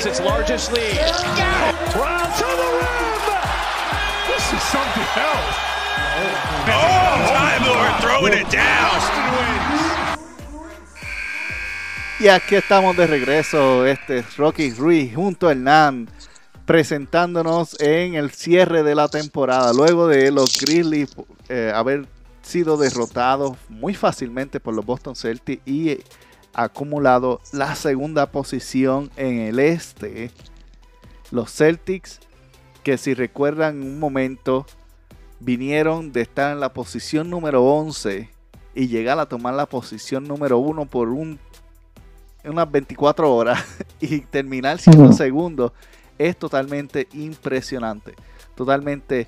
has its largest lead. Well, to the rim! This is something else. Oh, Time Lord throwing it down. Y aquí estamos de regreso, este es Rocky Ruiz junto a Hernán, presentándonos en el cierre de la temporada, luego de los Grizzlies eh, haber sido derrotados muy fácilmente por los Boston Celtics y acumulado la segunda posición en el este. Los Celtics, que si recuerdan un momento, vinieron de estar en la posición número 11 y llegar a tomar la posición número 1 por un, unas 24 horas y terminar siendo segundo, es totalmente impresionante. Totalmente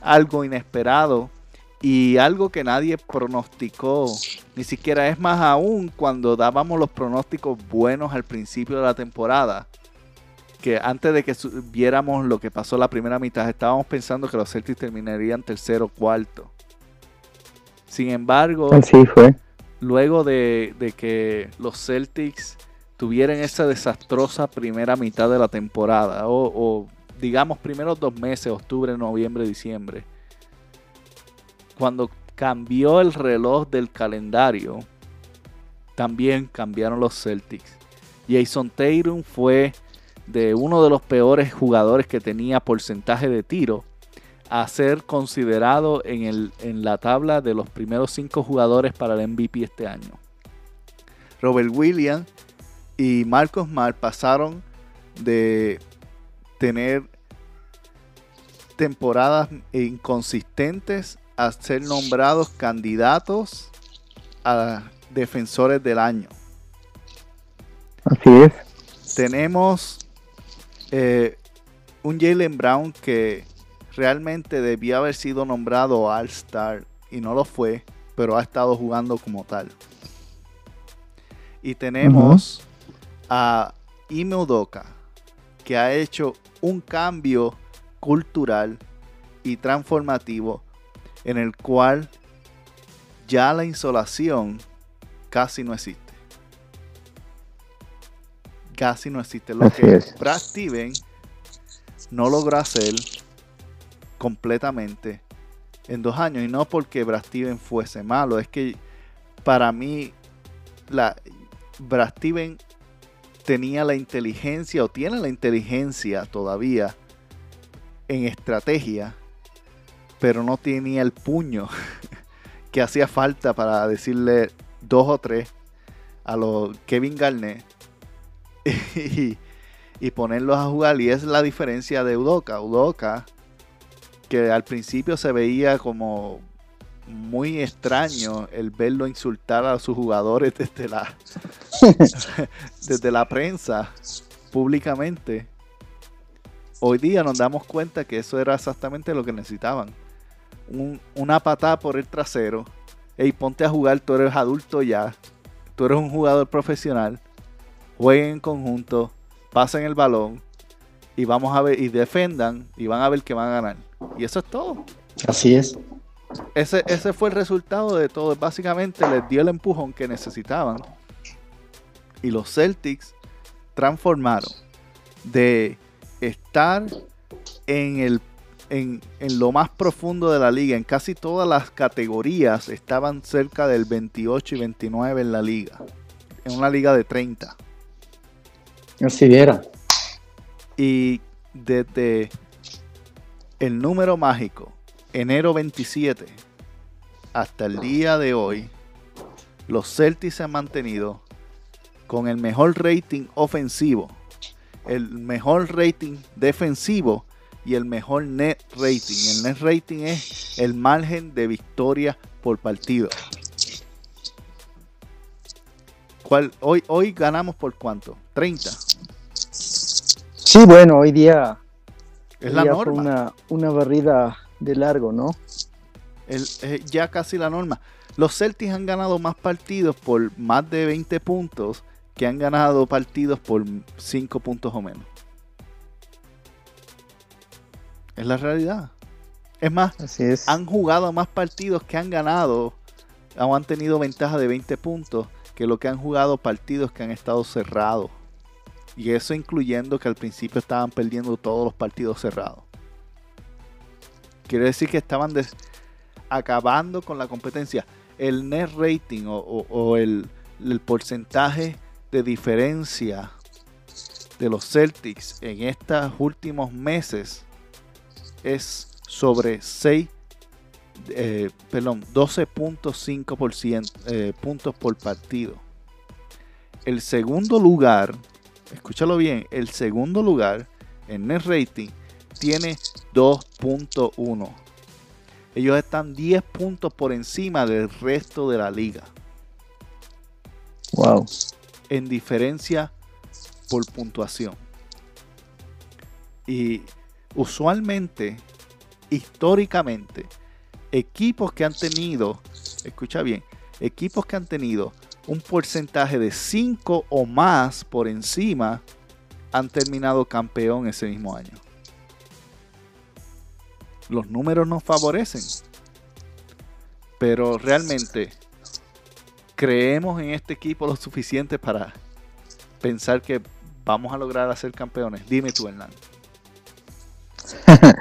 algo inesperado y algo que nadie pronosticó, ni siquiera es más aún cuando dábamos los pronósticos buenos al principio de la temporada, que antes de que viéramos lo que pasó la primera mitad, estábamos pensando que los Celtics terminarían tercero o cuarto. Sin embargo, Así fue. Luego de, que los Celtics tuvieran esa desastrosa primera mitad de la temporada, o, o digamos primeros dos meses, octubre, noviembre, diciembre, cuando cambió el reloj del calendario, también cambiaron los Celtics. Jason Tatum fue de uno de los peores jugadores que tenía porcentaje de tiro a ser considerado en, el, en la tabla de los primeros cinco jugadores para el MVP este año. Robert Williams y Marcos Mar pasaron de tener temporadas inconsistentes a ser nombrados candidatos a defensores del año. Así es. Tenemos eh, un Jalen Brown que realmente debía haber sido nombrado All-Star y no lo fue, pero ha estado jugando como tal. Y tenemos a Ime Udoka, que ha hecho un cambio cultural y transformativo en el cual ya la insolación casi no existe. Casi no existe. Lo Así que es. Brad Steven no logró hacer completamente en dos años. Y no porque Brad Steven fuese malo. Es que para mí la, Brad Steven tenía la inteligencia o tiene la inteligencia todavía en estrategia pero no tenía el puño que hacía falta para decirle dos o tres a los Kevin Garnett y, y ponerlos a jugar. Y es la diferencia de Udoka. Udoka, que al principio se veía como muy extraño el verlo insultar a sus jugadores desde la, desde la prensa públicamente. Hoy día nos damos cuenta que eso era exactamente lo que necesitaban un, una patada por el trasero. Ey, ponte a jugar, tú eres adulto ya. Tú eres un jugador profesional. Jueguen en conjunto, pasen el balón y vamos a ver y defendan y van a ver que van a ganar. Y eso es todo. Así es. Ese, ese fue el resultado de todo. Básicamente les dio el empujón que necesitaban. Y los Celtics transformaron de estar en el en, en, lo más profundo de la liga, en casi todas las categorías, estaban cerca del 28 y 29 en la liga. En una liga de 30. Así era. Y desde el número mágico, enero 27, hasta el día de hoy, los Celtics se han mantenido con el mejor rating ofensivo, el mejor rating defensivo y el mejor net rating. El net rating es el margen de victoria por partido. ¿Cuál, hoy, hoy ganamos por cuánto? 30. Sí, bueno, hoy día es la norma. Fue una, una barrida de largo, ¿no? El, eh, ya casi la norma. Los Celtics han ganado más partidos por más de 20 puntos que han ganado partidos por 5 puntos o menos. Es la realidad. Es más, Así es. han jugado más partidos que han ganado o han tenido ventaja de 20 puntos que lo que han jugado partidos que han estado cerrados. Y eso incluyendo que al principio estaban perdiendo todos los partidos cerrados. Quiere decir que estaban acabando con la competencia. El net rating o, el porcentaje de diferencia de los Celtics en estos últimos meses es sobre 6, eh, perdón, 12.5% eh, puntos por partido. El segundo lugar, escúchalo bien, el segundo lugar en net rating tiene 2.1. Ellos están 10 puntos por encima del resto de la liga Wow. en diferencia por puntuación. Y usualmente, históricamente, equipos que han tenido, escucha bien, equipos que han tenido un porcentaje de 5 o más por encima han terminado campeón ese mismo año. Los números nos favorecen. Pero realmente creemos en este equipo lo suficiente para pensar que vamos a lograr hacer campeones. Dime tú, Hernán.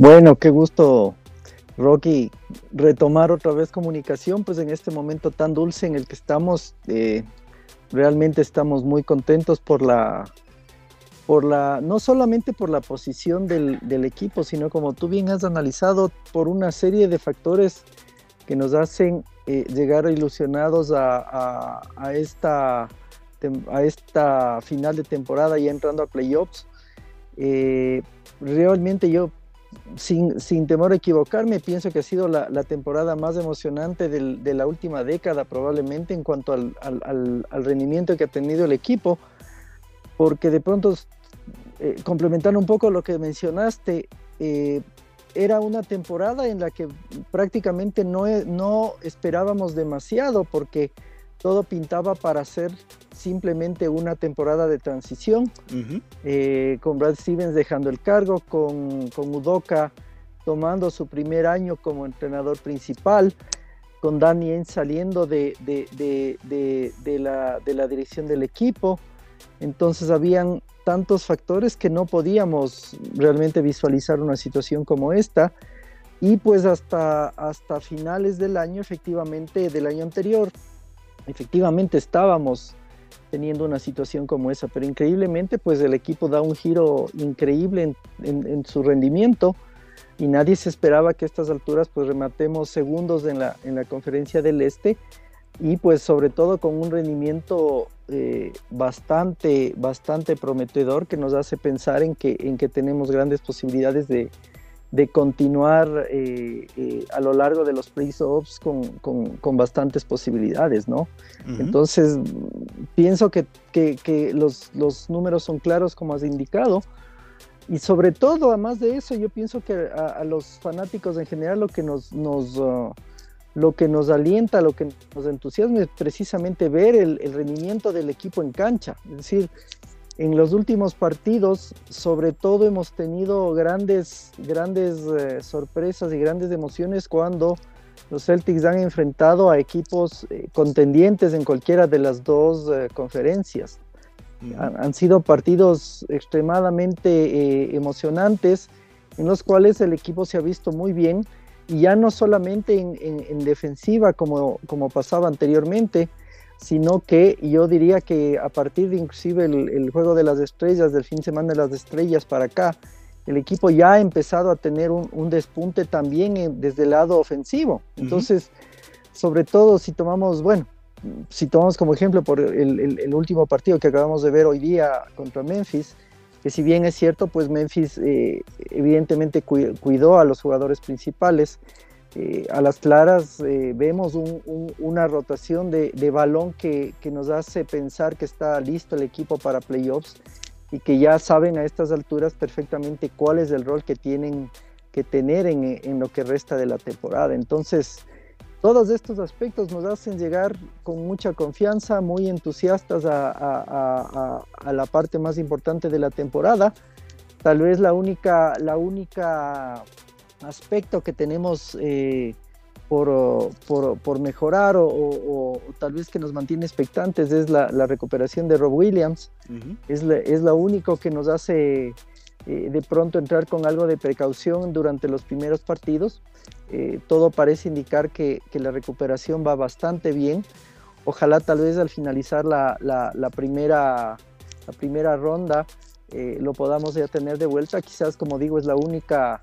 Bueno, qué gusto, Rocky, retomar otra vez comunicación, pues en este momento tan dulce en el que estamos, eh, realmente estamos muy contentos por la, por la, no solamente por la posición del, equipo, sino como tú bien has analizado, por una serie de factores que nos hacen eh, llegar ilusionados a, esta, a esta final de temporada y entrando a playoffs. Eh, realmente yo sin, sin temor a equivocarme, pienso que ha sido la, temporada más emocionante de la última década, probablemente en cuanto al, al- rendimiento que ha tenido el equipo, porque de pronto, eh, complementando un poco lo que mencionaste, eh, era una temporada en la que prácticamente no, no esperábamos demasiado, porque todo pintaba para ser simplemente una temporada de transición eh, con Brad Stevens dejando el cargo, con, con Udoka tomando su primer año como entrenador principal, con Danny saliendo de- de- de la, de la dirección del equipo. Entonces habían tantos factores que no podíamos realmente visualizar una situación como esta. Y pues hasta, hasta finales del año, efectivamente, del año anterior, efectivamente estábamos teniendo una situación como esa, pero increíblemente pues el equipo da un giro increíble en, en- su rendimiento y nadie se esperaba que a estas alturas pues rematemos segundos en la, en la conferencia del Este y pues sobre todo con un rendimiento eh, bastante, bastante prometedor que nos hace pensar en que, en que tenemos grandes posibilidades de, de continuar eh, eh, a lo largo de los playoffs con, con, con bastantes posibilidades, ¿no? Entonces, pienso que, que- que los, los números son claros como has indicado. Y sobre todo, además de eso, yo pienso que a, a los fanáticos en general lo que nos, nos, ah, lo que nos alienta, lo que nos entusiasma es precisamente ver el, el rendimiento del equipo en cancha. Es decir, en los últimos partidos, sobre todo hemos tenido grandes, grandes eh, sorpresas y grandes emociones cuando los Celtics han enfrentado a equipos eh, contendientes en cualquiera de las dos eh, conferencias. Han, han sido partidos extremadamente emocionantes en los cuales el equipo se ha visto muy bien y ya no solamente en, en- en defensiva como, como pasaba anteriormente, sino que yo diría que a partir de inclusive el, el juego de las estrellas, del fin de semana de las estrellas para acá, el equipo ya ha empezado a tener un, un despunte también desde el lado ofensivo. Entonces, sobre todo si tomamos, bueno, si tomamos como ejemplo por el, el- el último partido que acabamos de ver hoy día contra Memphis, que si bien es cierto, pues Memphis eh, evidentemente cui- cuidó a los jugadores principales. Eh, a las claras eh, vemos un- un- una rotación de, balón que, que nos hace pensar que está listo el equipo para playoffs y que ya saben a estas alturas perfectamente cuál es el rol que tienen que tener en, en lo que resta de la temporada. Entonces, todos estos aspectos nos hacen llegar con mucha confianza, muy entusiastas a, a- a- a- a la parte más importante de la temporada tal vez la única, la única aspecto que tenemos eh, por, por, mejorar o, tal vez que nos mantiene expectantes es la, recuperación de Rob Williams. es, es lo único que nos hace eh, de pronto entrar con algo de precaución durante los primeros partidos. Eh, todo parece indicar que, la recuperación va bastante bien. Ojalá tal vez al finalizar la, primera, la primera ronda eh, lo podamos ya tener de vuelta. Quizás, como digo, es la única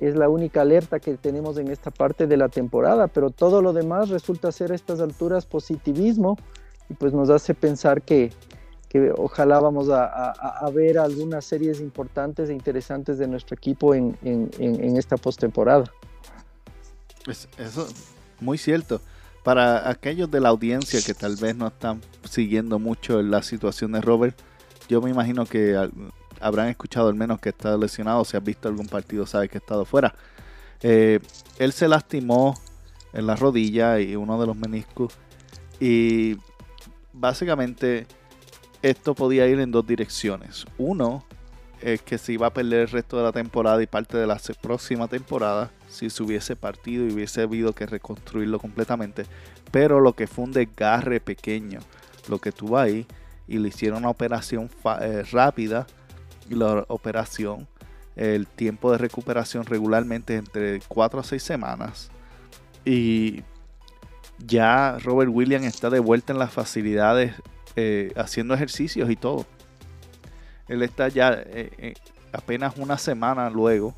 es la única alerta que tenemos en esta parte de la temporada, pero todo lo demás resulta ser a estas alturas positivismo y pues nos hace pensar que, ojalá vamos a, ver algunas series importantes e interesantes de nuestro equipo en, esta postemporada. eso, muy cierto. Para aquellos de la audiencia que tal vez no están siguiendo mucho la situación de Robert, yo me imagino que habrán escuchado al menos que está lesionado. Si has visto algún partido, sabe que ha estado fuera. Eh, él se lastimó en la rodilla y uno de los meniscos. Y básicamente esto podía ir en dos direcciones. Uno es que se iba a perder el resto de la temporada y parte de la próxima temporada si se hubiese partido y hubiese habido que reconstruirlo completamente. Pero lo que fue un desgarre pequeño, lo que tuvo ahí, y le hicieron una operación eh, rápida, la operación, el tiempo de recuperación regularmente entre 4 a 6 semanas. Y ya Robert Williams está de vuelta en las facilidades eh, haciendo ejercicios y todo. Él está ya eh, eh, apenas una semana luego.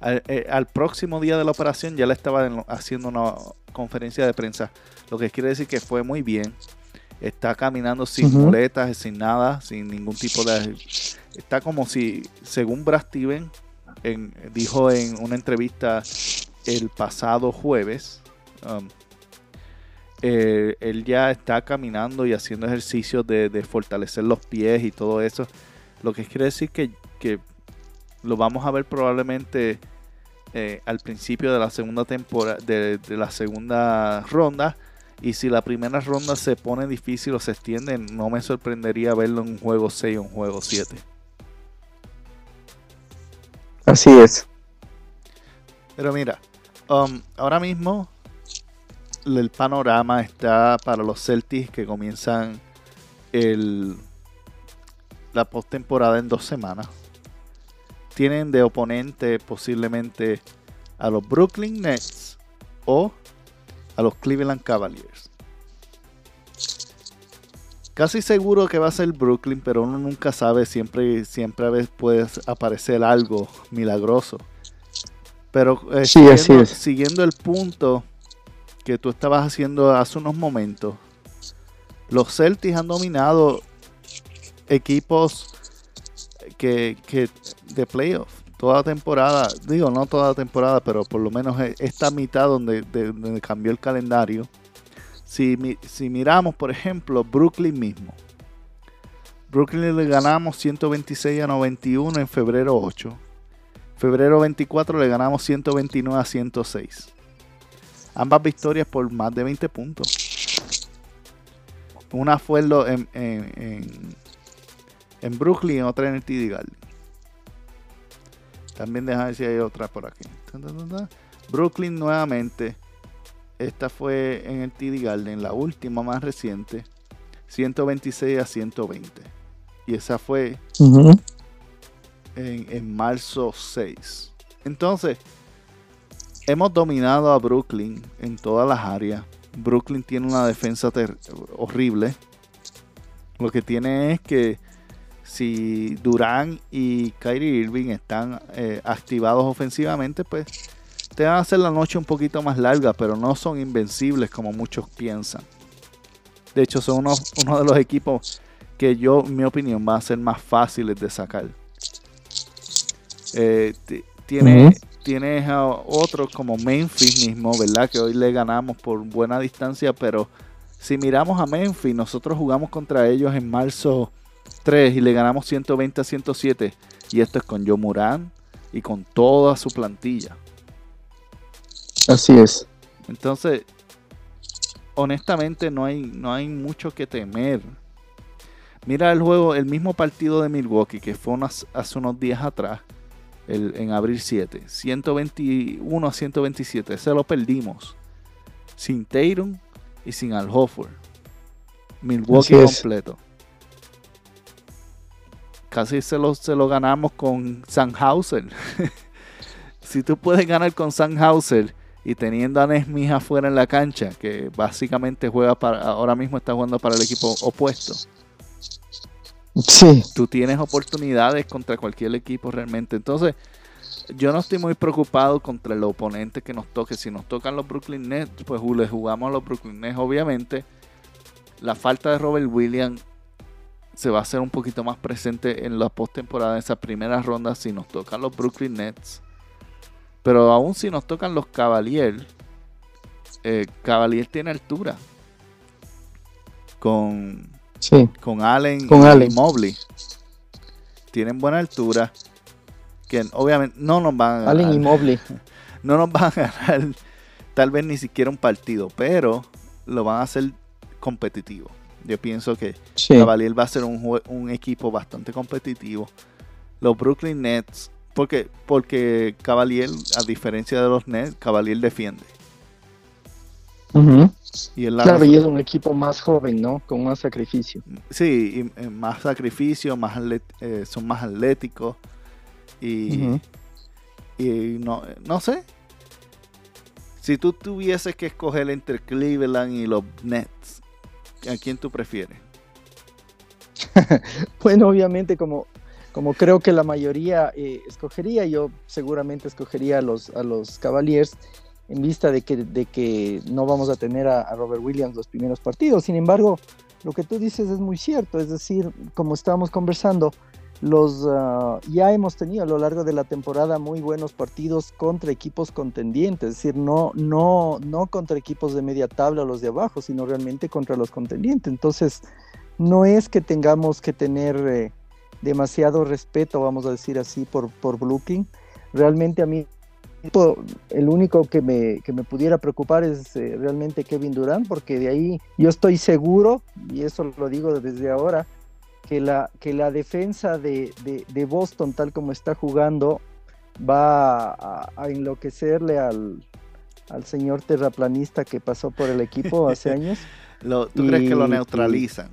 Al, próximo día de la operación ya le estaba haciendo una conferencia de prensa. Lo que quiere decir que fue muy bien. Está caminando sin muletas, sin nada, sin ningún tipo de... Está como si, según Brad Steven, dijo en una entrevista el pasado jueves, um, eh, él ya está caminando y haciendo ejercicios de, fortalecer los pies y todo eso. Lo que quiere decir que, que lo vamos a ver probablemente eh, al principio de la segunda temporada, de, la segunda ronda. Y si la primera ronda se pone difícil o se extiende, no me sorprendería verlo en un juego 6 o un juego 7. Así es. Pero mira, um, ahora mismo el panorama está para los Celtics que comienzan el, la postemporada en dos semanas. Tienen de oponente posiblemente a los Brooklyn Nets o a los Cleveland Cavaliers. Casi seguro que va a ser Brooklyn, pero uno nunca sabe, siempre, siempre a veces puede aparecer algo milagroso. Pero eh, siguiendo el punto que tú estabas haciendo hace unos momentos, los Celtics han dominado equipos que, de playoff toda temporada, digo no toda temporada, pero por lo menos e, esta mitad donde, cambió el calendario. Si, miramos, por ejemplo, Brooklyn mismo. Brooklyn le ganamos 126 a 91 en febrero 8. Febrero 24 le ganamos 129 a 106. Ambas victorias por más de 20 puntos. Una fue en, en, en, Brooklyn y otra en el TD Garden. También déjame ver si hay otra por aquí. Brooklyn nuevamente. Esta fue en el TD Garden, la última más reciente. 126 a 120. Y esa fue en, en marzo 6. Entonces, hemos dominado a Brooklyn en todas las áreas. Brooklyn tiene una defensa horrible. Lo que tiene es que si Durán y Kyrie Irving están eh, activados ofensivamente, pues te van a hacer la noche un poquito más larga, pero no son invencibles como muchos piensan. De hecho, son uno, de los equipos que yo, en mi opinión, va a ser más fáciles de sacar. Eh, tiene, tienes a otros como Memphis mismo, ¿verdad? Que hoy le ganamos por buena distancia, pero si miramos a Memphis, nosotros jugamos contra ellos en marzo 3 y le ganamos 120 a 107. Y esto es con Joe Murán y con toda su plantilla. Así es. Entonces, honestamente no hay, no hay mucho que temer. Mira el juego, el mismo partido de Milwaukee que fue hace unos días atrás, en abril 7, 121 a 127. Ese lo perdimos. Sin Tatum y sin Al Hofford. Milwaukee completo. Casi se lo, se lo ganamos con Sanhauser. si tú puedes ganar con Sanhauser y teniendo a Nesmith afuera en la cancha, que básicamente juega para, ahora mismo está jugando para el equipo opuesto. Sí. Tú tienes oportunidades contra cualquier equipo realmente. Entonces, yo no estoy muy preocupado contra el oponente que nos toque. Si nos tocan los Brooklyn Nets, pues le jugamos a los Brooklyn Nets. Obviamente, la falta de Robert Williams se va a hacer un poquito más presente en la postemporada, en esas primeras rondas, si nos tocan los Brooklyn Nets. Pero aún si nos tocan los Cavaliers, eh, Cavaliers tiene altura. Con, con Allen y Mobley. Tienen buena altura. Que obviamente no nos van a ganar. Allen y Mobley. No nos van a ganar tal vez ni siquiera un partido, pero lo van a hacer competitivo. Yo pienso que Cavalier va a ser un, un equipo bastante competitivo. Los Brooklyn Nets porque, porque Cavalier, a diferencia de los Nets, Cavalier defiende. y claro, y es un equipo más joven, ¿no? Con más sacrificio. Sí, y, más sacrificio, más eh, son más atléticos. Y, y no, no sé. Si tú tuvieses que escoger entre Cleveland y los Nets, ¿a quién tú prefieres? bueno, obviamente como como creo que la mayoría eh, escogería, yo seguramente escogería a los, a los Cavaliers en vista de que, de que no vamos a tener a, Robert Williams los primeros partidos. Sin embargo, lo que tú dices es muy cierto, es decir, como estábamos conversando, los ah, ya hemos tenido a lo largo de la temporada muy buenos partidos contra equipos contendientes, es decir, no, no, no contra equipos de media tabla o los de abajo, sino realmente contra los contendientes. Entonces, no es que tengamos que tener eh, demasiado respeto, vamos a decir así, por, por Brooklyn. Realmente a mí el único que me, que me pudiera preocupar es eh, realmente Kevin Durant, porque de ahí yo estoy seguro, y eso lo digo desde ahora, que la, que la defensa de, de, Boston, tal como está jugando, va a, enloquecerle al, al, señor terraplanista que pasó por el equipo hace años. ¿Tú crees que lo neutralizan?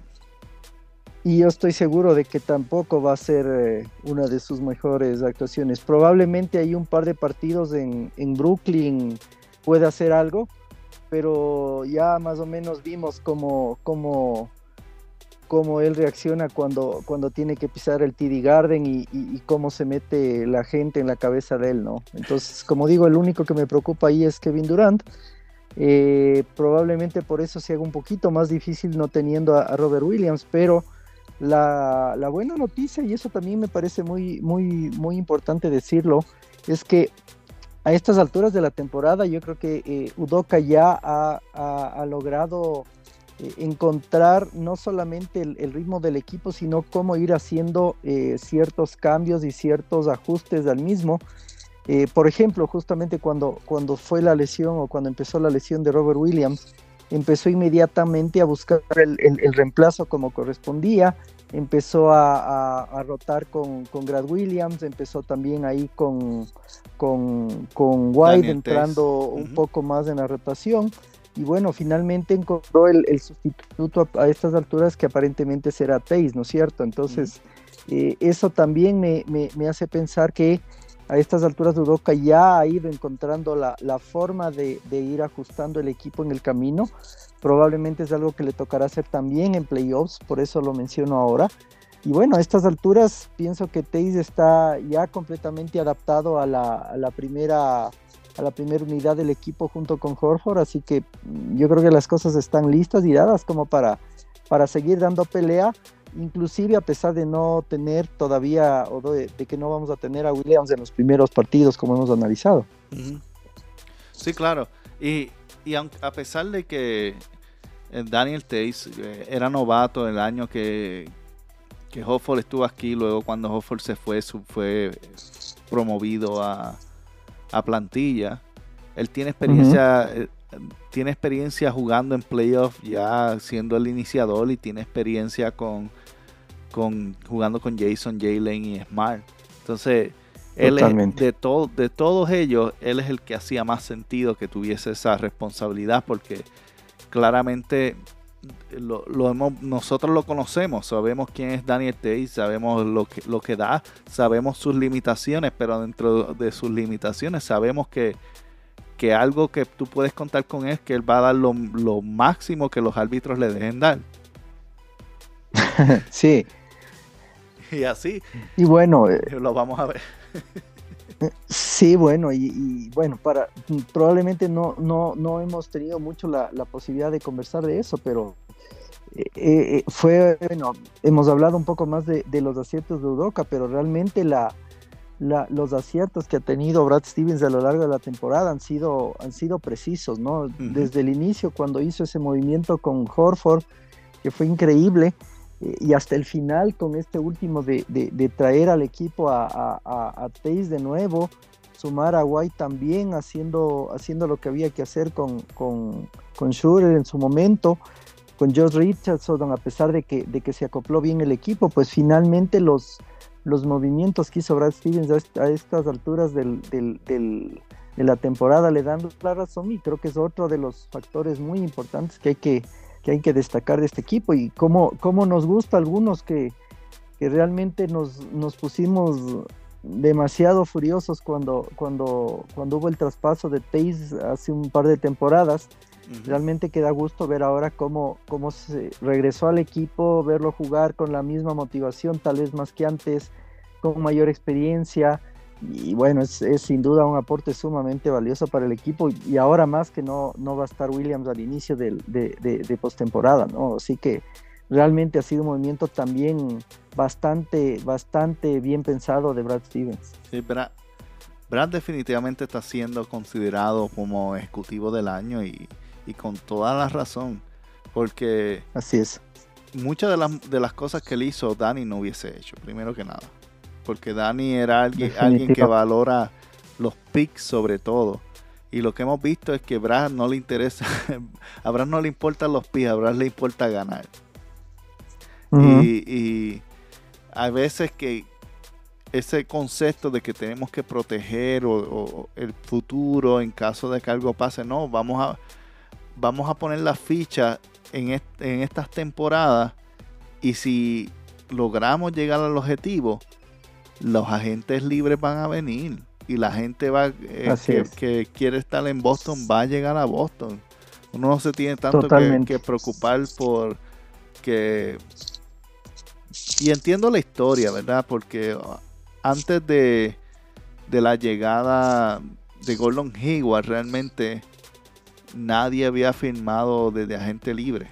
y yo estoy seguro de que tampoco va a ser eh, una de sus mejores actuaciones. Probablemente hay un par de partidos en, en Brooklyn puede hacer algo, pero ya más o menos vimos cómo, cómo, cómo él reacciona cuando, cuando tiene que pisar el TD Garden y, cómo se mete la gente en la cabeza de él, ¿no? Entonces, como digo, el único que me preocupa ahí es Kevin Durant. Eh, probablemente por eso se haga un poquito más difícil no teniendo a Robert Williams, pero la, buena noticia, y eso también me parece muy, muy, muy importante decirlo, es que a estas alturas de la temporada yo creo que eh, Udoka ya ha, logrado eh, encontrar no solamente el, ritmo del equipo, sino cómo ir haciendo eh, ciertos cambios y ciertos ajustes al mismo. por ejemplo, justamente cuando, cuando fue la lesión o cuando empezó la lesión de Robert Williams, empezó inmediatamente a buscar el, reemplazo como correspondía, empezó a, rotar con, con, Grad Williams, empezó también ahí con, con, White entrando un poco más en la rotación. Y bueno, finalmente encontró el, sustituto a, estas alturas que aparentemente será Tays, ¿no es cierto? Entonces, eh, eso también me, me, hace pensar que a estas alturas Udoka ya ha ido encontrando la, forma de, ir ajustando el equipo en el camino. Probablemente es algo que le tocará hacer también en playoffs, por eso lo menciono ahora. Y bueno, a estas alturas pienso que Teis está ya completamente adaptado a la, primera a la primera unidad del equipo junto con Horford, así que yo creo que las cosas están listas y dadas como para, para seguir dando pelea inclusive a pesar de no tener todavía o de, que no vamos a tener a Williams en los primeros partidos como hemos analizado. Sí, claro. Y, a pesar de que eh, Daniel Tays eh, era novato el año que, que estuvo aquí, luego cuando Hofford se fue, fue promovido a, plantilla. Él tiene experiencia, eh, tiene experiencia jugando en playoffs ya siendo el iniciador y tiene experiencia con con jugando con Jason, Jalen y Smart. Entonces, él es, de, todo, de todos ellos, él es el que hacía más sentido que tuviese esa responsabilidad porque claramente lo, hemos, nosotros lo conocemos, sabemos quién es Daniel Tate, sabemos lo que, lo que da, sabemos sus limitaciones, pero dentro de sus limitaciones sabemos que, que algo que tú puedes contar con él es que él va a dar lo, lo máximo que los árbitros le dejen dar. sí. Y así. Y bueno, eh, lo vamos a ver. Sí, bueno, y, bueno, para probablemente no, no, no hemos tenido mucho la, posibilidad de conversar de eso, pero eh, eh, fue, bueno, hemos hablado un poco más de, los aciertos de Udoca, pero realmente la, los aciertos que ha tenido Brad Stevens a lo largo de la temporada han sido, han sido precisos, ¿no? Desde el inicio, cuando hizo ese movimiento con Horford, que fue increíble, y hasta el final con este último de, traer al equipo a, a, de nuevo, sumar a White también haciendo, haciendo lo que había que hacer con, con, con en su momento, con Josh Richardson, a pesar de que, de que se acopló bien el equipo, pues finalmente los, los movimientos que hizo Brad Stevens a, estas alturas del, de la temporada le dan la razón y creo que es otro de los factores muy importantes que hay que que hay que destacar de este equipo y cómo, cómo nos gusta a algunos que, que realmente nos, nos, pusimos demasiado furiosos cuando, cuando, cuando hubo el traspaso de Taze hace un par de temporadas. Realmente queda gusto ver ahora cómo, cómo se regresó al equipo, verlo jugar con la misma motivación, tal vez más que antes, con mayor experiencia, y bueno, es, sin duda un aporte sumamente valioso para el equipo y ahora más que no, no va a estar Williams al inicio de, de, postemporada, ¿no? Así que realmente ha sido un movimiento también bastante, bastante bien pensado de Brad Stevens. Sí, Brad, Brad definitivamente está siendo considerado como ejecutivo del año y, con toda la razón, porque... Así es. Muchas de las, de las cosas que él hizo, Dani no hubiese hecho, primero que nada porque Dani era alguien, alguien que valora los picks sobre todo. Y lo que hemos visto es que Brad no le interesa, a Brad no le importan los picks, a Brad le importa ganar. y, y hay veces que ese concepto de que tenemos que proteger o, el futuro en caso de que algo pase, no, vamos a, vamos a poner la ficha en, en estas temporadas y si logramos llegar al objetivo, los agentes libres van a venir y la gente va eh, que, quiere estar en Boston va a llegar a Boston. Uno no se tiene tanto que, preocupar por que... Y entiendo la historia, ¿verdad? Porque antes de, de la llegada de Gordon Hayward, realmente nadie había firmado desde agente libre.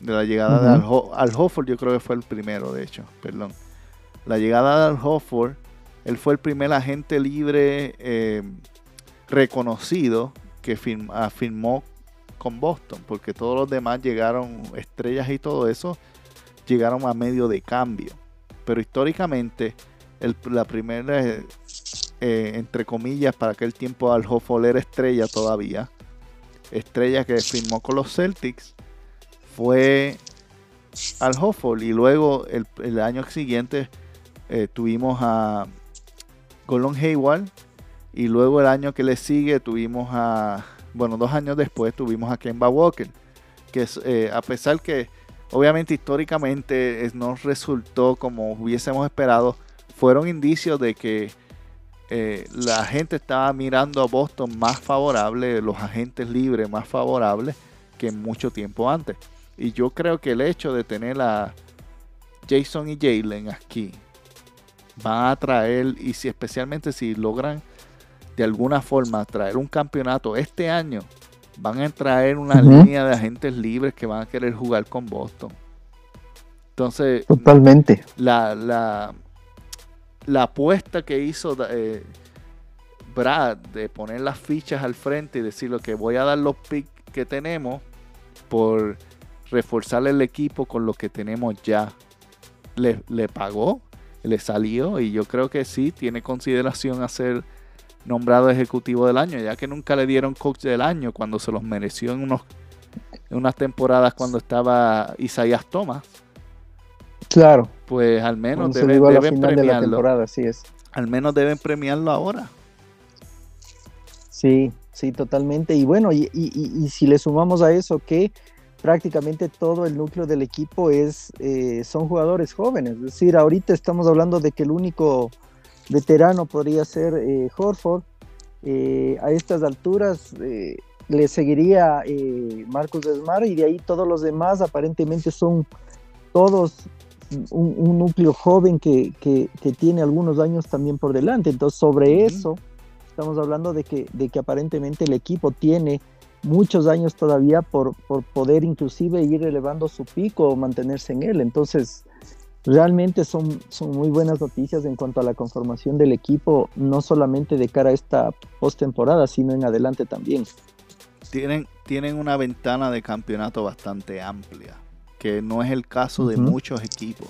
De la llegada de Al, Al Hofford, yo creo que fue el primero, de hecho, perdón la llegada de Hofford, él fue el primer agente libre eh, reconocido que firmó con Boston, porque todos los demás llegaron, estrellas y todo eso, llegaron a medio de cambio. Pero históricamente, la primera, eh, entre comillas, para aquel tiempo Al Hofford era estrella todavía, estrella que firmó con los Celtics, fue Al Hofford y luego el año siguiente eh, tuvimos a Golon Hayward y luego el año que le sigue tuvimos a, bueno, dos años después tuvimos a Kemba Walker, que eh, a pesar que obviamente históricamente no resultó como hubiésemos esperado, fueron indicios de que eh, la gente estaba mirando a Boston más favorable, los agentes libres más favorables que mucho tiempo antes. Y yo creo que el hecho de tener a Jason y Jalen aquí van a traer, y si especialmente si logran de alguna forma traer un campeonato este año, van a traer una línea de agentes libres que van a querer jugar con Boston. Entonces, totalmente. La, la, la apuesta que hizo eh, Brad de poner las fichas al frente y decir lo que voy a dar los picks que tenemos por reforzar el equipo con lo que tenemos ya. Le, le pagó le salió y yo creo que sí tiene consideración a ser nombrado ejecutivo del año, ya que nunca le dieron coach del año cuando se los mereció en unos en unas temporadas cuando estaba Isaías Thomas. Claro. Pues al menos se deben, de premiarlo. así es. Al menos deben premiarlo ahora. Sí, sí, totalmente. Y bueno, y, y- y- y si le sumamos a eso que prácticamente todo el núcleo del equipo es eh, son jugadores jóvenes. Es decir, ahorita estamos hablando de que el único veterano podría ser eh, Horford. Eh, a estas alturas le seguiría Marcus Desmar y de ahí todos los demás aparentemente son todos un, un núcleo joven que, que- que tiene algunos años también por delante. Entonces, sobre eso, estamos hablando de que, de que aparentemente el equipo tiene muchos años todavía por, por poder inclusive ir elevando su pico o mantenerse en él. Entonces, realmente son, son muy buenas noticias en cuanto a la conformación del equipo, no solamente de cara a esta postemporada, sino en adelante también. Tienen, tienen una ventana de campeonato bastante amplia, que no es el caso de muchos equipos.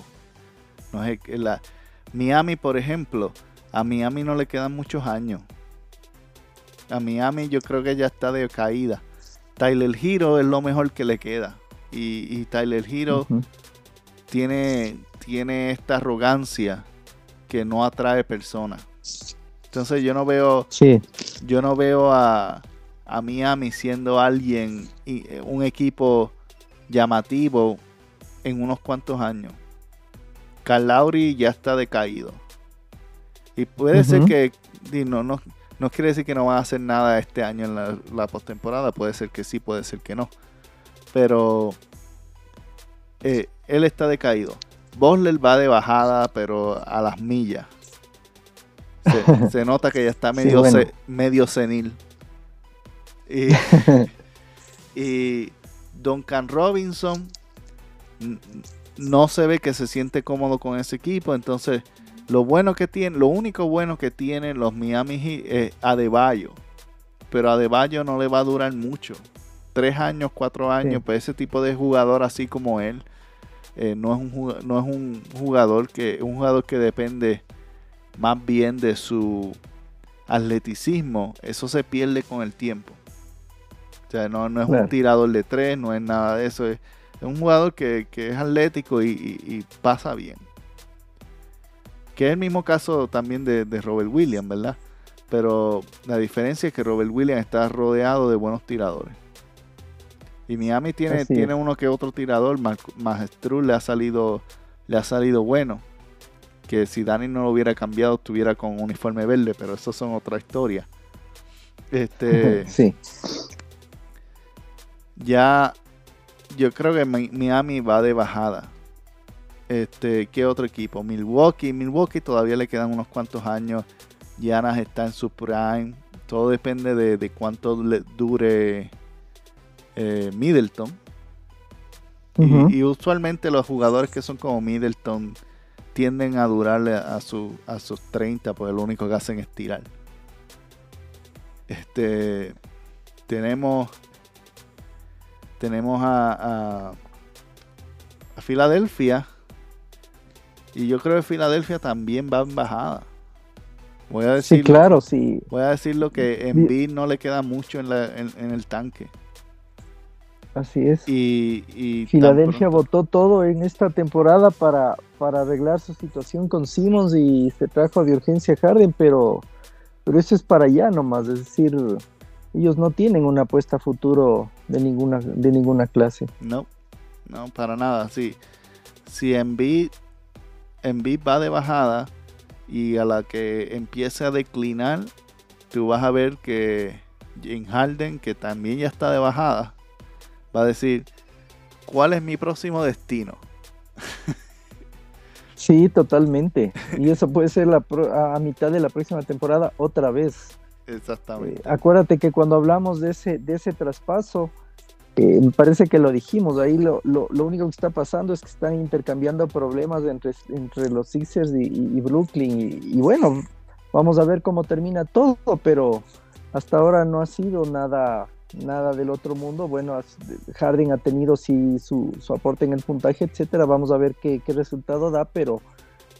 No es la, Miami, por ejemplo, a Miami no le quedan muchos años. A Miami yo creo que ya está de caída. Tyler Hero es lo mejor que le queda. Y, y Tyler Hero tiene, tiene esta arrogancia que no atrae personas. Entonces yo no veo, Sí, yo no veo a, a Miami siendo alguien, y- eh, un equipo llamativo en unos cuantos años. Carl Lowry ya está decaído. Y puede ser que, no, no quiere decir que no van a hacer nada este año en la, la postemporada. Puede ser que sí, puede ser que no. Pero eh, él está decaído. Bosler va de bajada, pero a las millas. Se, se nota que ya está Sí, medio, bueno. se- medio senil. Y, y Duncan Robinson no se ve que se siente cómodo con ese equipo. Entonces, lo bueno que tiene, lo único bueno que tienen los Miami Heat es Adebayo. Pero Adebayo no le va a durar mucho. Tres años, cuatro años, Sí. pues ese tipo de jugador así como él. eh, no, es un, no es un jugador que un jugador que depende más bien de su atleticismo eso se pierde con el tiempo o sea no, no es Claro. un tirador de tres no es nada de eso es, es un jugador que, que es atlético y, y- y pasa bien que es el mismo caso también de, de Robert Williams verdad pero la diferencia es que Robert Williams está rodeado de buenos tiradores y Miami tiene, Así tiene uno que otro tirador. Majestruz le ha salido, le ha salido bueno. Que si Dani no lo hubiera cambiado, estuviera con uniforme verde, pero eso son otra historia. Este, sí. ya, yo creo que Mi- Miami va de bajada. Este, ¿qué otro equipo? Milwaukee. Milwaukee todavía le quedan unos cuantos años. Giannis está en su prime. Todo depende de, de cuánto le dure eh, Middleton. Y- usualmente los jugadores que son como Middleton tienden a durarle a, su, a sus 30, porque lo único que hacen es tirar. Este tenemos tenemos a, a, a Filadelfia y yo creo que Filadelfia también va en bajada. Voy a decir Sí, claro, sí. voy a decir lo que en no le queda mucho en, la- en- en el tanque. Así es. Y, y Filadelfia votó todo en esta temporada para, para arreglar su situación con Simmons y se trajo de urgencia a Harden, pero, pero eso es para allá nomás, es decir, ellos no tienen una apuesta a futuro de ninguna, de ninguna clase. No, no, para nada. Sí. Si Embiid, Embiid va de bajada y a la que empiece a declinar, tú vas a ver que Jim Harden, que también ya está de bajada, va a decir, ¿cuál es mi próximo destino? Sí, totalmente. Y eso puede ser la pro- a, mitad de la próxima temporada otra vez. Exactamente. Eh, acuérdate que cuando hablamos de ese, de ese traspaso, eh, parece que lo dijimos, ahí lo, lo, lo único que está pasando es que están intercambiando problemas entre, entre los Sixers y, y- y Brooklyn. Y, y bueno, vamos a ver cómo termina todo, pero hasta ahora no ha sido nada, nada del otro mundo. Bueno, Harden ha tenido sí su, su aporte en el puntaje, etcétera. Vamos a ver qué, qué resultado da, pero,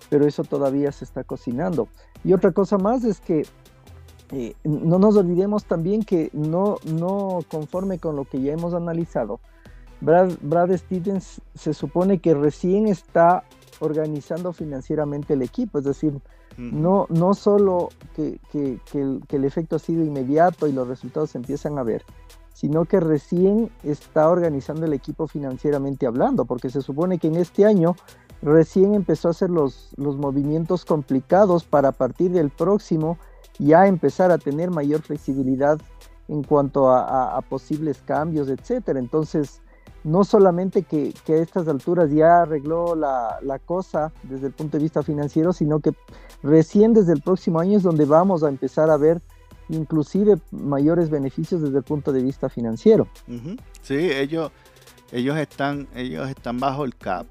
pero eso todavía se está cocinando. Y otra cosa más es que eh, no nos olvidemos también que no, no conforme con lo que ya hemos analizado, Brad, Brad Stevens se supone que recién está organizando financieramente el equipo, es decir, no, no solo que, el, efecto ha sido inmediato y los resultados se empiezan a ver, sino que recién está organizando el equipo financieramente hablando, porque se supone que en este año recién empezó a hacer los, los movimientos complicados para a partir del próximo ya empezar a tener mayor flexibilidad en cuanto a, posibles cambios, etcétera. Entonces, no solamente que, a estas alturas ya arregló la, cosa desde el punto de vista financiero, sino que recién desde el próximo año es donde vamos a empezar a ver inclusive mayores beneficios desde el punto de vista financiero. Sí, ellos, ellos, están, ellos están bajo el cap,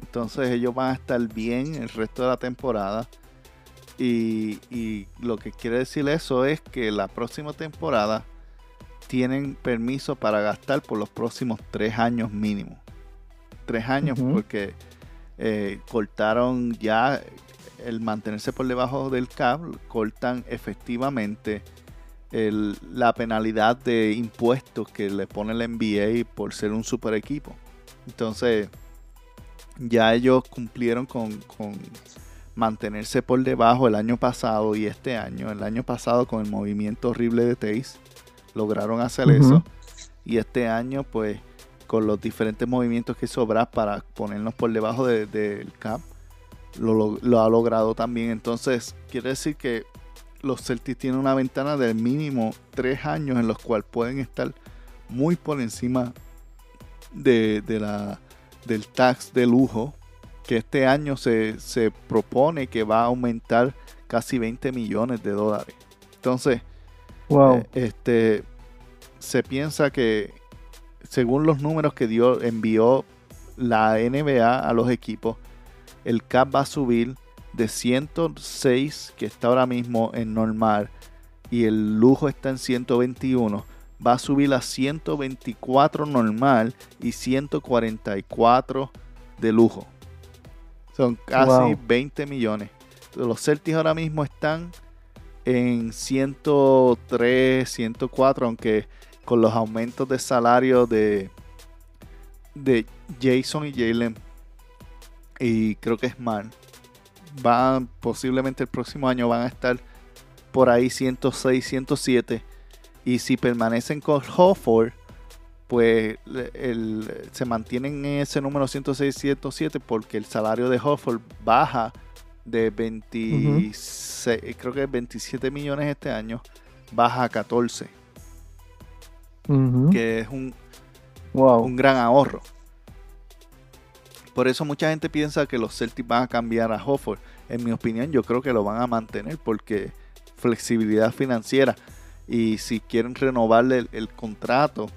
entonces ellos van a estar bien el resto de la temporada. Y, y lo que quiere decir eso es que la próxima temporada tienen permiso para gastar por los próximos tres años mínimo. Tres años porque eh, cortaron ya el mantenerse por debajo del cap, cortan efectivamente la penalidad de impuestos que le pone el NBA por ser un super equipo. Entonces, ya ellos cumplieron con, con, mantenerse por debajo el año pasado y este año. El año pasado con el movimiento horrible de Taze lograron hacer eso. Y este año, pues, con los diferentes movimientos que hizo para ponernos por debajo del cap, lo, ha logrado también. Entonces, quiere decir que los Celtics tienen una ventana de mínimo tres años en los cuales pueden estar muy por encima de, la, del tax de lujo que este año se, se, propone que va a aumentar casi 20 millones de dólares. Entonces, Wow. Eh, este, se piensa que según los números que dio, envió la NBA a los equipos, el cap va a subir de 106, que está ahora mismo en normal, y el lujo está en 121, va a subir a 124 normal y 144 de lujo. Son casi 20 millones. Los Celtics ahora mismo están en 103, 104, aunque con los aumentos de salario de, de Jason y Jalen y creo que es Smart van posiblemente el próximo año van a estar por ahí 106, 107 y si permanecen con Hofford pues se mantienen en ese número 106, 107 porque el salario de Hofford baja de 26, creo que 27 millones este año, baja a 14. Que es un, un gran ahorro. Por eso mucha gente piensa que los Celtics van a cambiar a Hofford. En mi opinión, yo creo que lo van a mantener porque flexibilidad financiera. Y si quieren renovarle el, contrato,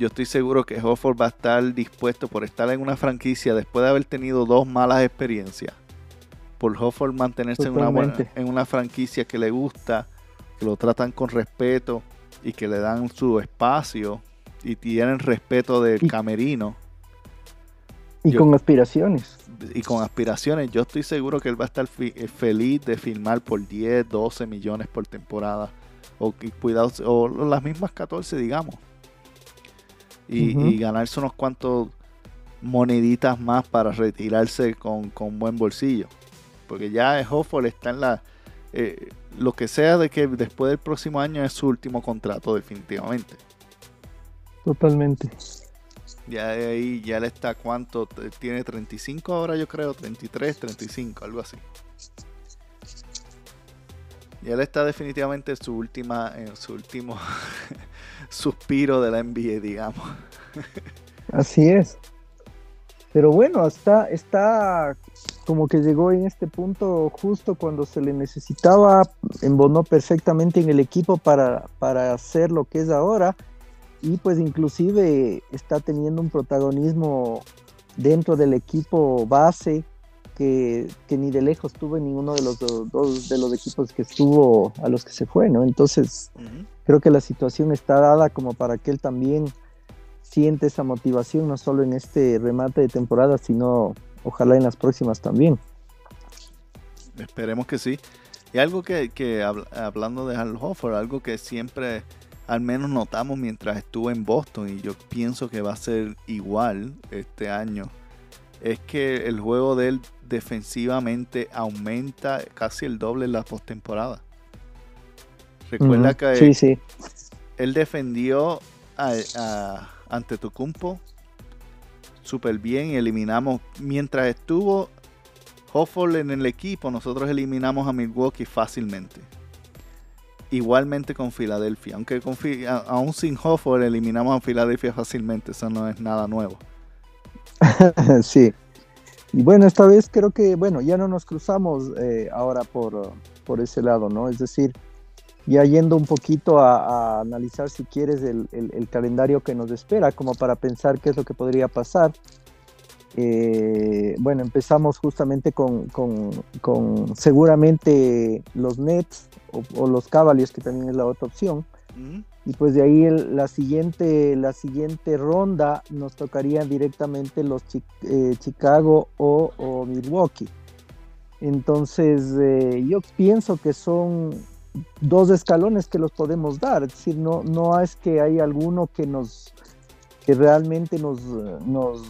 yo estoy seguro que Hofford va a estar dispuesto por estar en una franquicia después de haber tenido dos malas experiencias por Hofford mantenerse en una, en una franquicia que le gusta, que lo tratan con respeto y que le dan su espacio y tienen respeto del camerino. Y con aspiraciones. Y con aspiraciones. Yo estoy seguro que él va a estar eh, feliz de filmar por 10, 12 millones por temporada. O, cuidado, o las mismas 14, digamos. Y, y ganarse unos cuantos moneditas más para retirarse con, con buen bolsillo porque ya Hofford está en la... Eh, lo que sea de que después del próximo año es su último contrato definitivamente. Totalmente. Ya de ahí, ya le está cuánto, tiene 35 ahora yo creo, 33, 35, algo así. Ya él está definitivamente en su última, su último suspiro de la NBA, digamos. Así es. Pero bueno, está, está como que llegó en este punto justo cuando se le necesitaba, embonó perfectamente en el equipo para, para hacer lo que es ahora y pues inclusive está teniendo un protagonismo dentro del equipo base que, ni de lejos tuvo en ninguno de los dos de los equipos que estuvo a los que se fue, ¿no? Entonces creo que la situación está dada como para que él también siente esa motivación, no solo en este remate de temporada, sino ojalá en las próximas también. Esperemos que sí. Y algo que, hablando de Al Hofford, algo que siempre al menos notamos mientras estuvo en Boston y yo pienso que va a ser igual este año, es que el juego de él defensivamente aumenta casi el doble en la postemporada. Recuerda que sí, sí. él defendió a, a, ante Tucumpo súper bien y eliminamos. Mientras estuvo Hofford en el equipo, nosotros eliminamos a Milwaukee fácilmente. Igualmente con Filadelfia. Aunque con, aún sin Hofford eliminamos a Filadelfia fácilmente. Eso no es nada nuevo. sí. Y bueno, esta vez creo que, bueno, ya no nos cruzamos eh, ahora por, por ese lado, ¿no? Es decir, ya yendo un poquito a, a analizar, si quieres, el, el, el, calendario que nos espera, como para pensar qué es lo que podría pasar. Eh, bueno, empezamos justamente con, con, con, seguramente los Nets o, o, los Cavaliers, que también es la otra opción. Y pues de ahí el, la, siguiente, la siguiente ronda nos tocaría directamente los chi eh, Chicago o, o, Milwaukee. Entonces eh, yo pienso que son dos escalones que los podemos dar, es decir, no, no es que hay alguno que nos que realmente nos, nos,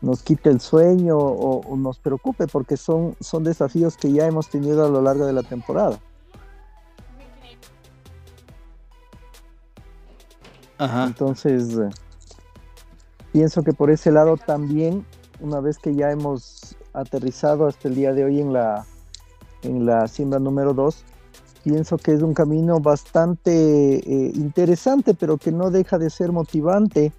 nos quite el sueño o, o, nos preocupe, porque son, son desafíos que ya hemos tenido a lo largo de la temporada. Ajá. Entonces, eh, pienso que por ese lado también, una vez que ya hemos aterrizado hasta el día de hoy en la, en la siembra número 2, pienso que es un camino bastante eh, interesante, pero que no deja de ser motivante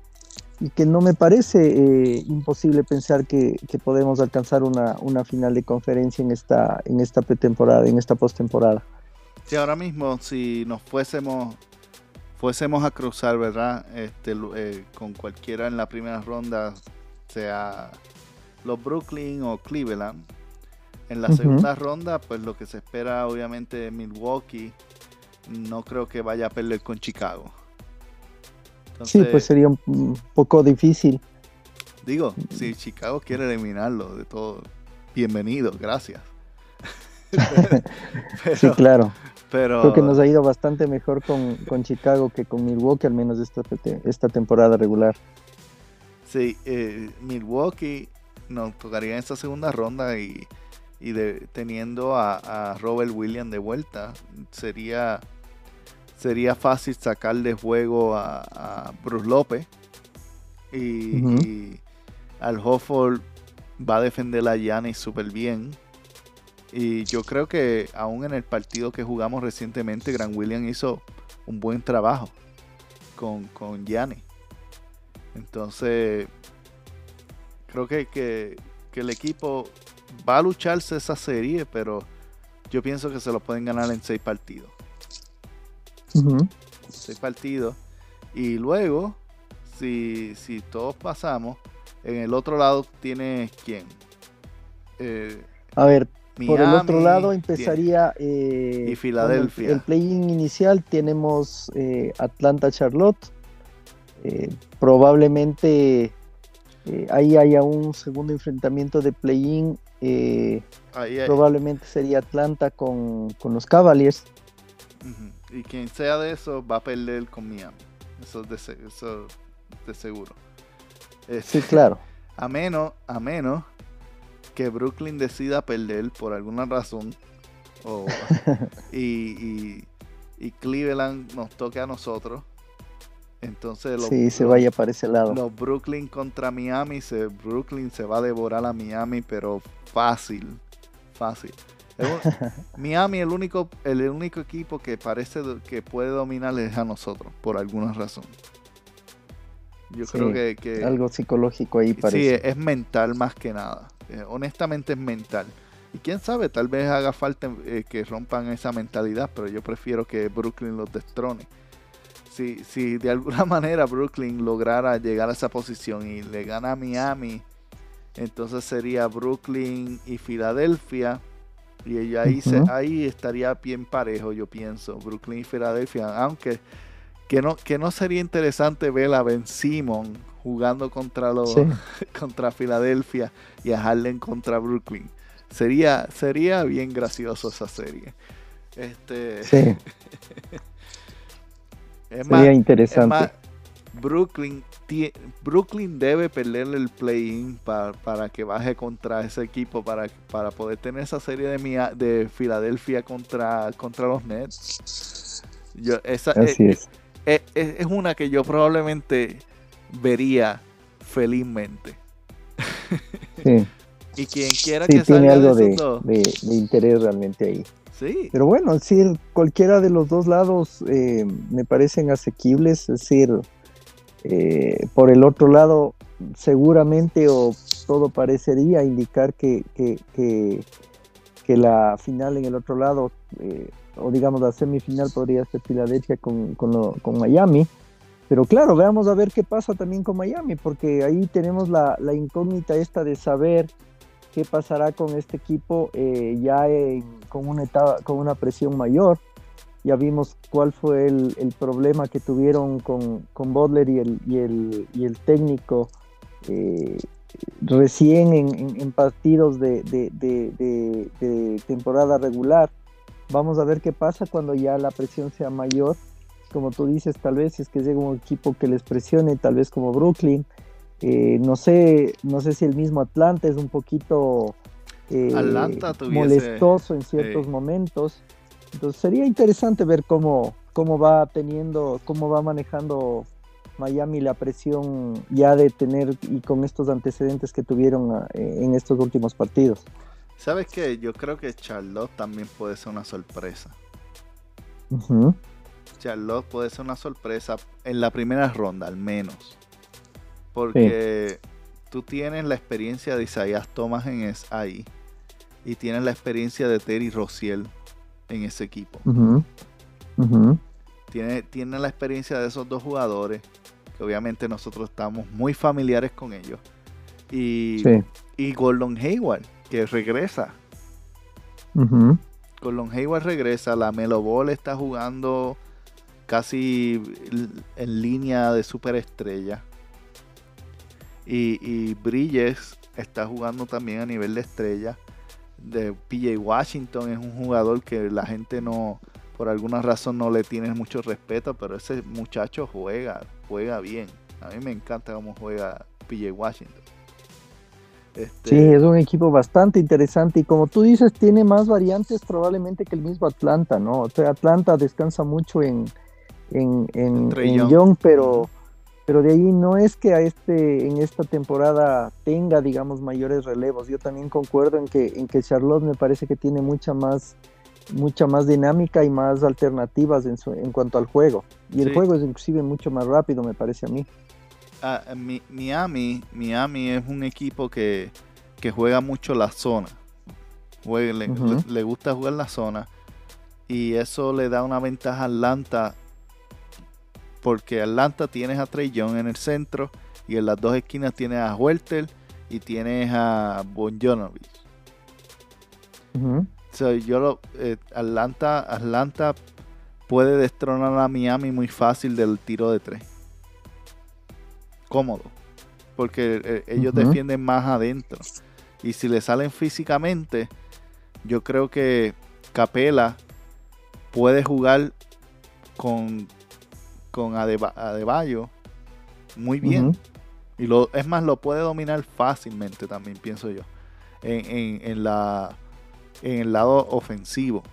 y que no me parece eh, imposible pensar que, que podemos alcanzar una, una, final de conferencia en esta, en esta pretemporada, en esta postemporada. Sí, ahora mismo, si nos fuésemos, fuésemos a cruzar, ¿verdad? Este, eh, con cualquiera en la primera ronda, sea los Brooklyn o Cleveland, en la uh -huh. segunda ronda, pues lo que se espera obviamente de Milwaukee, no creo que vaya a perder con Chicago. Entonces, sí, pues sería un poco difícil. Digo, si Chicago quiere eliminarlo de todo, bienvenido, gracias. pero, sí, claro. Pero... Creo que nos ha ido bastante mejor con, con Chicago que con Milwaukee, al menos esta, esta temporada regular. Sí, eh, Milwaukee nos tocaría en esta segunda ronda y, y de, teniendo a, a, Robert Williams de vuelta, sería, sería fácil sacar de juego a, a Bruce López y, uh -huh. y, al Hofford va a defender a Giannis súper bien. Y yo creo que aún en el partido que jugamos recientemente, Grant Williams hizo un buen trabajo con, con Giannis. Entonces, creo que, que, que el equipo va a lucharse esa serie, pero yo pienso que se lo pueden ganar en seis partidos. Uh -huh. Seis partidos. Y luego, si, si todos pasamos, en el otro lado tiene quién? Eh, a ver, Miami, por el otro lado empezaría eh, y Filadelfia. El, el play-in inicial tenemos eh, Atlanta Charlotte. Eh, probablemente eh, ahí haya un segundo enfrentamiento de play-in. Probablemente sería Atlanta con, con los Cavaliers. Uh -huh. Y quien sea de eso va a perder con Miami. Eso es de, eso de seguro. Sí, claro. A menos, a menos que Brooklyn decida perder por alguna razón. O, y, y, y, Cleveland nos toque a nosotros. Entonces los, sí, se vaya para ese lado. Los Brooklyn contra Miami, se, Brooklyn se va a devorar a Miami, pero fácil, fácil. Miami el único, el único equipo que parece que puede dominar es a nosotros, por alguna razón. Yo sí, creo que, que, Algo psicológico ahí parece. Sí, es mental más que nada. Eh, honestamente es mental. Y quién sabe, tal vez haga falta eh, que rompan esa mentalidad, pero yo prefiero que Brooklyn los destrone. Si, si de alguna manera Brooklyn lograra llegar a esa posición y le gana a Miami, entonces sería Brooklyn y Filadelfia. Y ahí, uh -huh. se, ahí estaría bien parejo, yo pienso, Brooklyn y Filadelfia. Aunque que no, que no sería interesante ver a Ben Simon jugando contra los sí. contra Filadelfia y a Harlem contra Brooklyn. Sería, sería bien gracioso esa serie. Este sí. es sería más, interesante. Es más, Brooklyn Brooklyn debe perderle el play-in para, que baje contra ese equipo, para, para poder tener esa serie de, de Filadelfia contra, contra los Nets. Yo, esa, es, es. una que yo probablemente vería felizmente. y quien quiera que tiene algo de, de, interés realmente ahí. Sí. Pero bueno, decir, cualquiera de los dos lados eh, me parecen asequibles, es decir, eh, por el otro lado, seguramente o todo parecería indicar que, que, que, la final en el otro lado, eh, o digamos la semifinal podría ser Filadelfia con, con, con, Miami. Pero claro, veamos a ver qué pasa también con Miami, porque ahí tenemos la, la incógnita esta de saber qué pasará con este equipo eh, ya con, una etapa, con una presión mayor ya vimos cuál fue el, problema que tuvieron con, con Butler y el, y el, y el técnico eh, recién en, partidos de, de, temporada regular. Vamos a ver qué pasa cuando ya la presión sea mayor. Como tú dices, tal vez es que llega un equipo que les presione, tal vez como Brooklyn. Eh, no sé, no sé si el mismo Atlanta es un poquito eh, molestoso en ciertos momentos. Entonces sería interesante ver cómo, cómo va teniendo, cómo va manejando Miami la presión ya de tener y con estos antecedentes que tuvieron ah, eh, en estos últimos partidos. ¿Sabes qué? Yo creo que Charlotte también puede ser una sorpresa. Charlotte puede ser una sorpresa en la primera ronda, al menos. Porque tú tienes la experiencia de Isaías Thomas en es ahí. Y tienes la experiencia de Terry Rociel en ese equipo. Tiene, tiene la experiencia de esos dos jugadores, que obviamente nosotros estamos muy familiares con ellos. Y, y Gordon Hayward, que regresa. Gordon Hayward regresa, la Melo Ball está jugando casi en línea de superestrella. Y, y Bridges está jugando también a nivel de estrella de PJ Washington es un jugador que la gente no, por alguna razón no le tiene mucho respeto, pero ese muchacho juega, juega bien. A mí me encanta cómo juega PJ Washington. Este... Sí, es un equipo bastante interesante y como tú dices, tiene más variantes probablemente que el mismo Atlanta, ¿no? Atlanta descansa mucho en, en, en, en Young, pero pero de ahí no es que a este en esta temporada tenga digamos mayores relevos. Yo también concuerdo en que en que Charlotte me parece que tiene mucha más mucha más dinámica y más alternativas en, en cuanto al juego. Y el juego es inclusive mucho más rápido me parece a mí. Ah, Miami Miami es un equipo que, que juega mucho la zona. Le, le gusta jugar la zona. Y eso le da una ventaja a Atlanta porque Atlanta tienes a Trey Young en el centro y en las dos esquinas tienes a Huertel y tienes a Bon yo eh, Atlanta, Atlanta puede destronar a Miami muy fácil del tiro de tres. Cómodo. Porque eh, ellos defienden más adentro. Y si le salen físicamente, yo creo que Capela puede jugar con con Adebayo muy bien. Y lo, es más, lo puede dominar fácilmente también, pienso yo. En, en, la, en el lado ofensivo.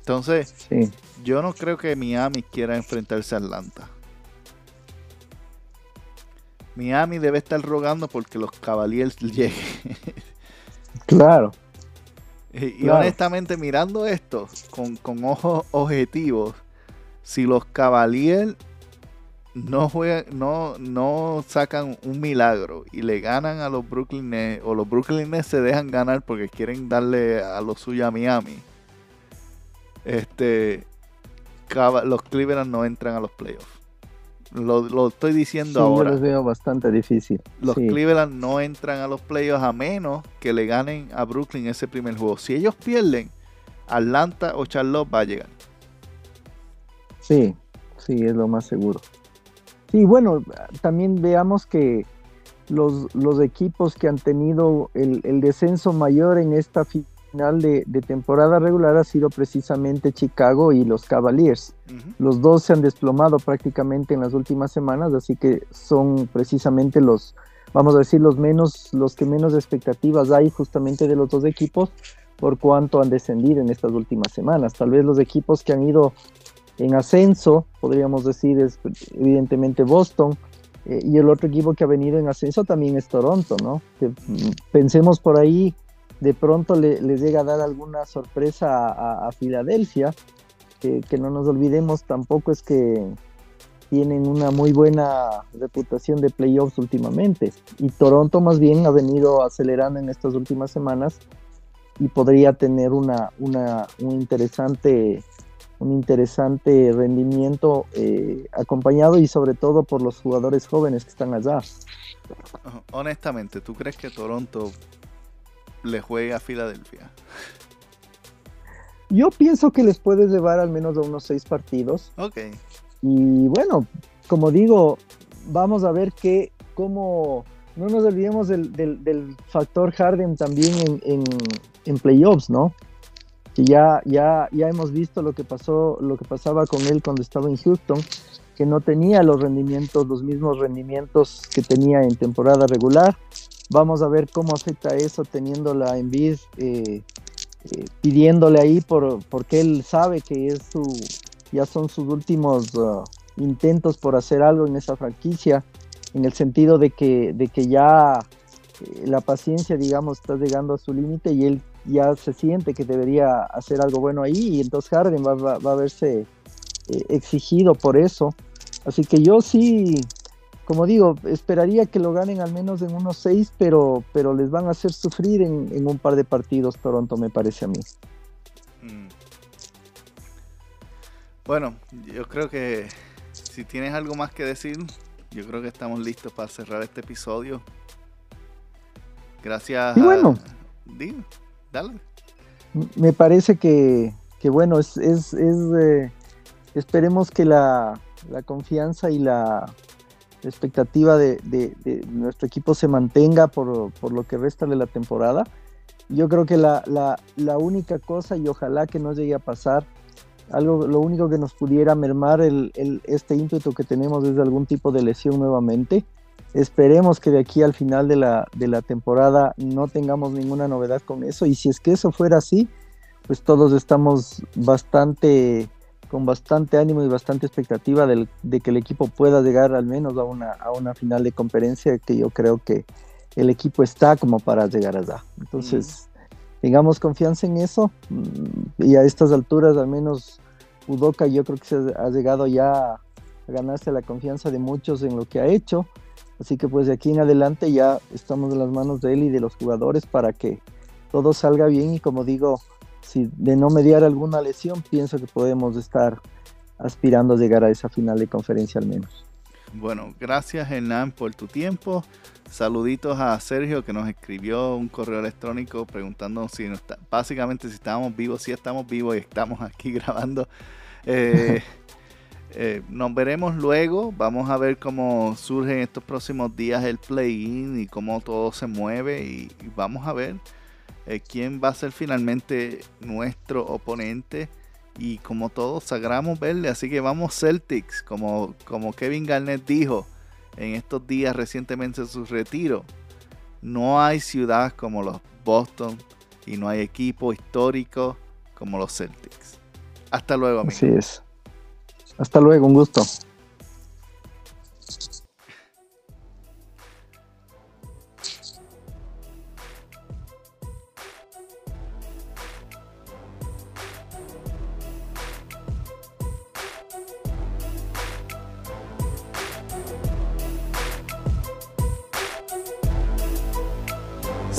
Entonces, yo no creo que Miami quiera enfrentarse a Atlanta. Miami debe estar rogando porque los Cavaliers lleguen. Claro. Y, honestamente, mirando esto con, con ojos objetivos, si los Cavaliers no juegan, no, no sacan un milagro y le ganan a los Brooklyn Nets, o los Brooklyn Nets se dejan ganar porque quieren darle a lo suyo a Miami, este, los Cleveland no entran a los playoffs. Lo, estoy diciendo ahora. Yo los veo bastante difícil. Los Cleveland no entran a los playoffs a menos que le ganen a Brooklyn ese primer juego. Si ellos pierden, Atlanta o Charlotte va a llegar. Sí, sí, es lo más seguro. Sí, bueno, también veamos que los, los equipos que han tenido el, descenso mayor en esta final de, temporada regular ha sido precisamente Chicago y los Cavaliers. Los dos se han desplomado prácticamente en las últimas semanas, así que son precisamente los, vamos a decir, los menos, los que menos expectativas hay justamente de los dos equipos por cuanto han descendido en estas últimas semanas. Tal vez los equipos que han ido en ascenso, podríamos decir, es evidentemente Boston, eh, y el otro equipo que ha venido en ascenso también es Toronto, ¿no? Mm, pensemos por ahí, de pronto le, les llega a dar alguna sorpresa a, Filadelfia, que, que, no nos olvidemos tampoco es que tienen una muy buena reputación de playoffs últimamente. Y Toronto más bien ha venido acelerando en estas últimas semanas y podría tener una, una, un interesante un interesante rendimiento eh, acompañado y sobre todo por los jugadores jóvenes que están allá. Honestamente, ¿tú crees que Toronto le juegue a Filadelfia? Yo pienso que les puede llevar al menos a unos seis partidos. Ok. Y bueno, como digo, vamos a ver que cómo no nos olvidemos del, del, factor Harden también en, en, en playoffs, ¿no? Ya, ya, ya hemos visto lo que pasó, lo que pasaba con él cuando estaba en Houston, que no tenía los rendimientos, los mismos rendimientos que tenía en temporada regular. Vamos a ver cómo afecta eso teniendo la Envid eh, eh, pidiéndole ahí por, porque él sabe que es su, ya son sus últimos uh, intentos por hacer algo en esa franquicia, en el sentido de que, de que ya eh, la paciencia, digamos, está llegando a su límite y él ya se siente que debería hacer algo bueno ahí y entonces Harden va, a verse eh, exigido por eso. Así que yo sí, como digo, esperaría que lo ganen al menos en unos seis, pero, pero les van a hacer sufrir en, un par de partidos Toronto, me parece a mí. Mm. Bueno, yo creo que si tienes algo más que decir, yo creo que estamos listos para cerrar este episodio. Gracias. Y bueno. Dime. Dale. Me parece que, bueno, es, eh, esperemos que la, confianza y la expectativa de, nuestro equipo se mantenga por, lo que resta de la temporada. Yo creo que la, la, única cosa, y ojalá que no llegue a pasar, algo, lo único que nos pudiera mermar el, este ímpetu que tenemos es algún tipo de lesión nuevamente. Esperemos que de aquí al final de la, de la temporada no tengamos ninguna novedad con eso. Y si es que eso fuera así, pues todos estamos bastante con bastante ánimo y bastante expectativa de que el equipo pueda llegar al menos a una, a una final de conferencia que yo creo que el equipo está como para llegar allá. Entonces, tengamos confianza en eso. Mm, y a estas alturas al menos Udoka yo creo que se ha llegado ya a ganarse la confianza de muchos en lo que ha hecho Así que pues de aquí en adelante ya estamos en las manos de él y de los jugadores para que todo salga bien y como digo, si de no mediar alguna lesión, pienso que podemos estar aspirando a llegar a esa final de conferencia al menos. Bueno, gracias Hernán por tu tiempo. Saluditos a Sergio que nos escribió un correo electrónico preguntando si está, básicamente si estábamos vivos, si estamos vivos y estamos aquí grabando. Eh, eh, nos veremos luego. Vamos a ver cómo surge en estos próximos días el play-in y cómo todo se mueve. Y, vamos a ver eh, quién va a ser finalmente nuestro oponente. Y como todos sagramos verle. Así que vamos Celtics. Como, Kevin Garnett dijo en estos días recientemente en su retiro. No hay ciudad como los Boston. Y no hay equipo histórico como los Celtics. Hasta luego, amigos. Así es. Hasta luego, un gusto.